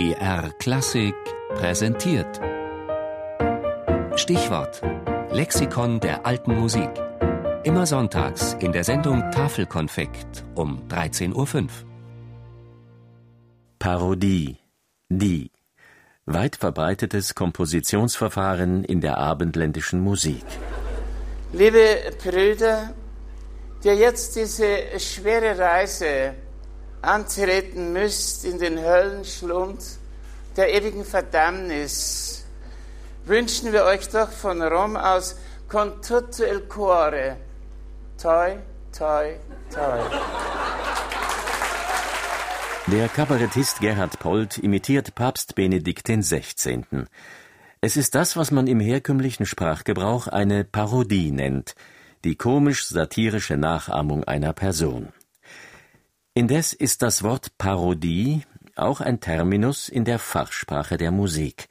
BR Klassik präsentiert. Stichwort: Lexikon der alten Musik. Immer sonntags in der Sendung Tafelkonfekt um 13.05 Uhr. Parodie. Die. Weit verbreitetes Kompositionsverfahren in der abendländischen Musik. Liebe Brüder, die jetzt diese schwere Reise antreten müsst in den Höllenschlund der ewigen Verdammnis, wünschen wir euch doch von Rom aus con tutto il cuore. Toi, toi, toi. Der Kabarettist Gerhard Polt imitiert Papst Benedikt XVI. Es ist das, was man im herkömmlichen Sprachgebrauch eine Parodie nennt, die komisch-satirische Nachahmung einer Person. Indes ist das Wort Parodie auch ein Terminus in der Fachsprache der Musik.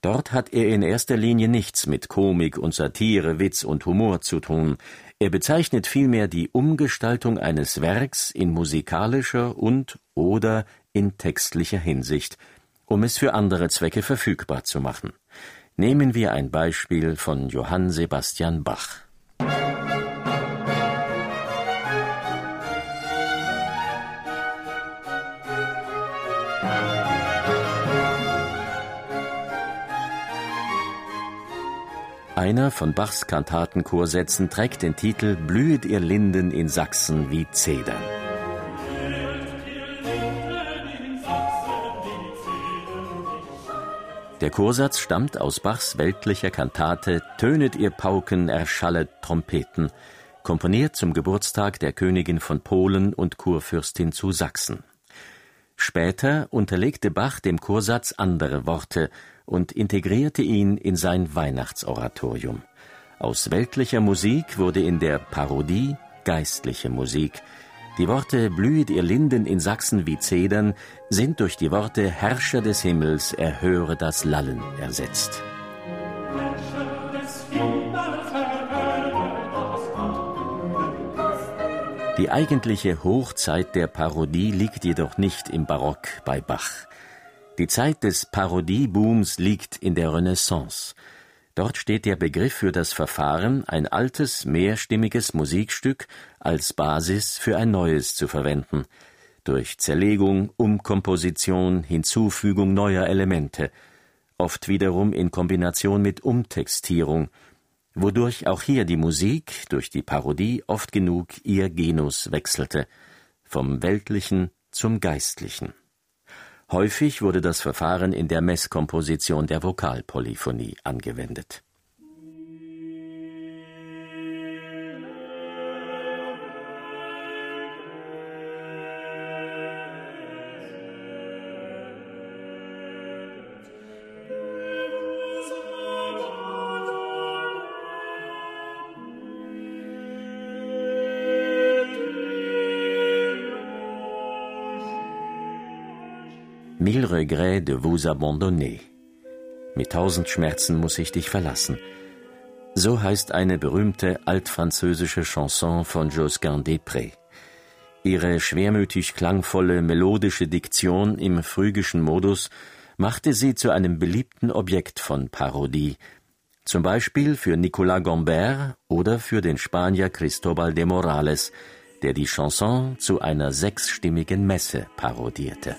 Dort hat er in erster Linie nichts mit Komik und Satire, Witz und Humor zu tun. Er bezeichnet vielmehr die Umgestaltung eines Werks in musikalischer und oder in textlicher Hinsicht, um es für andere Zwecke verfügbar zu machen. Nehmen wir ein Beispiel von Johann Sebastian Bach. Einer von Bachs Kantatenchorsätzen trägt den Titel Blühet ihr Linden in Sachsen wie Zedern. Der Chorsatz stammt aus Bachs weltlicher Kantate Tönet ihr Pauken, erschallet Trompeten, komponiert zum Geburtstag der Königin von Polen und Kurfürstin zu Sachsen. Später unterlegte Bach dem Chorsatz andere Worte und integrierte ihn in sein Weihnachtsoratorium. Aus weltlicher Musik wurde in der Parodie geistliche Musik. Die Worte Blühet ihr Linden in Sachsen wie Zedern sind durch die Worte Herrscher des Himmels, erhöre das Lallen ersetzt. Die eigentliche Hochzeit der Parodie liegt jedoch nicht im Barock bei Bach. Die Zeit des Parodiebooms liegt in der Renaissance. Dort steht der Begriff für das Verfahren, ein altes, mehrstimmiges Musikstück als Basis für ein neues zu verwenden, durch Zerlegung, Umkomposition, Hinzufügung neuer Elemente, oft wiederum in Kombination mit Umtextierung, wodurch auch hier die Musik durch die Parodie oft genug ihr Genus wechselte, vom Weltlichen zum Geistlichen. Häufig wurde das Verfahren in der Messkomposition der Vokalpolyphonie angewendet Mille regrets de vous abandonner. Mit tausend Schmerzen muss ich dich verlassen. So heißt eine berühmte altfranzösische Chanson von Josquin Després. Ihre schwermütig klangvolle melodische Diktion im phrygischen Modus machte sie zu einem beliebten Objekt von Parodie, zum Beispiel für Nicolas Gombert oder für den Spanier Cristobal de Morales, der die Chanson zu einer sechsstimmigen Messe parodierte.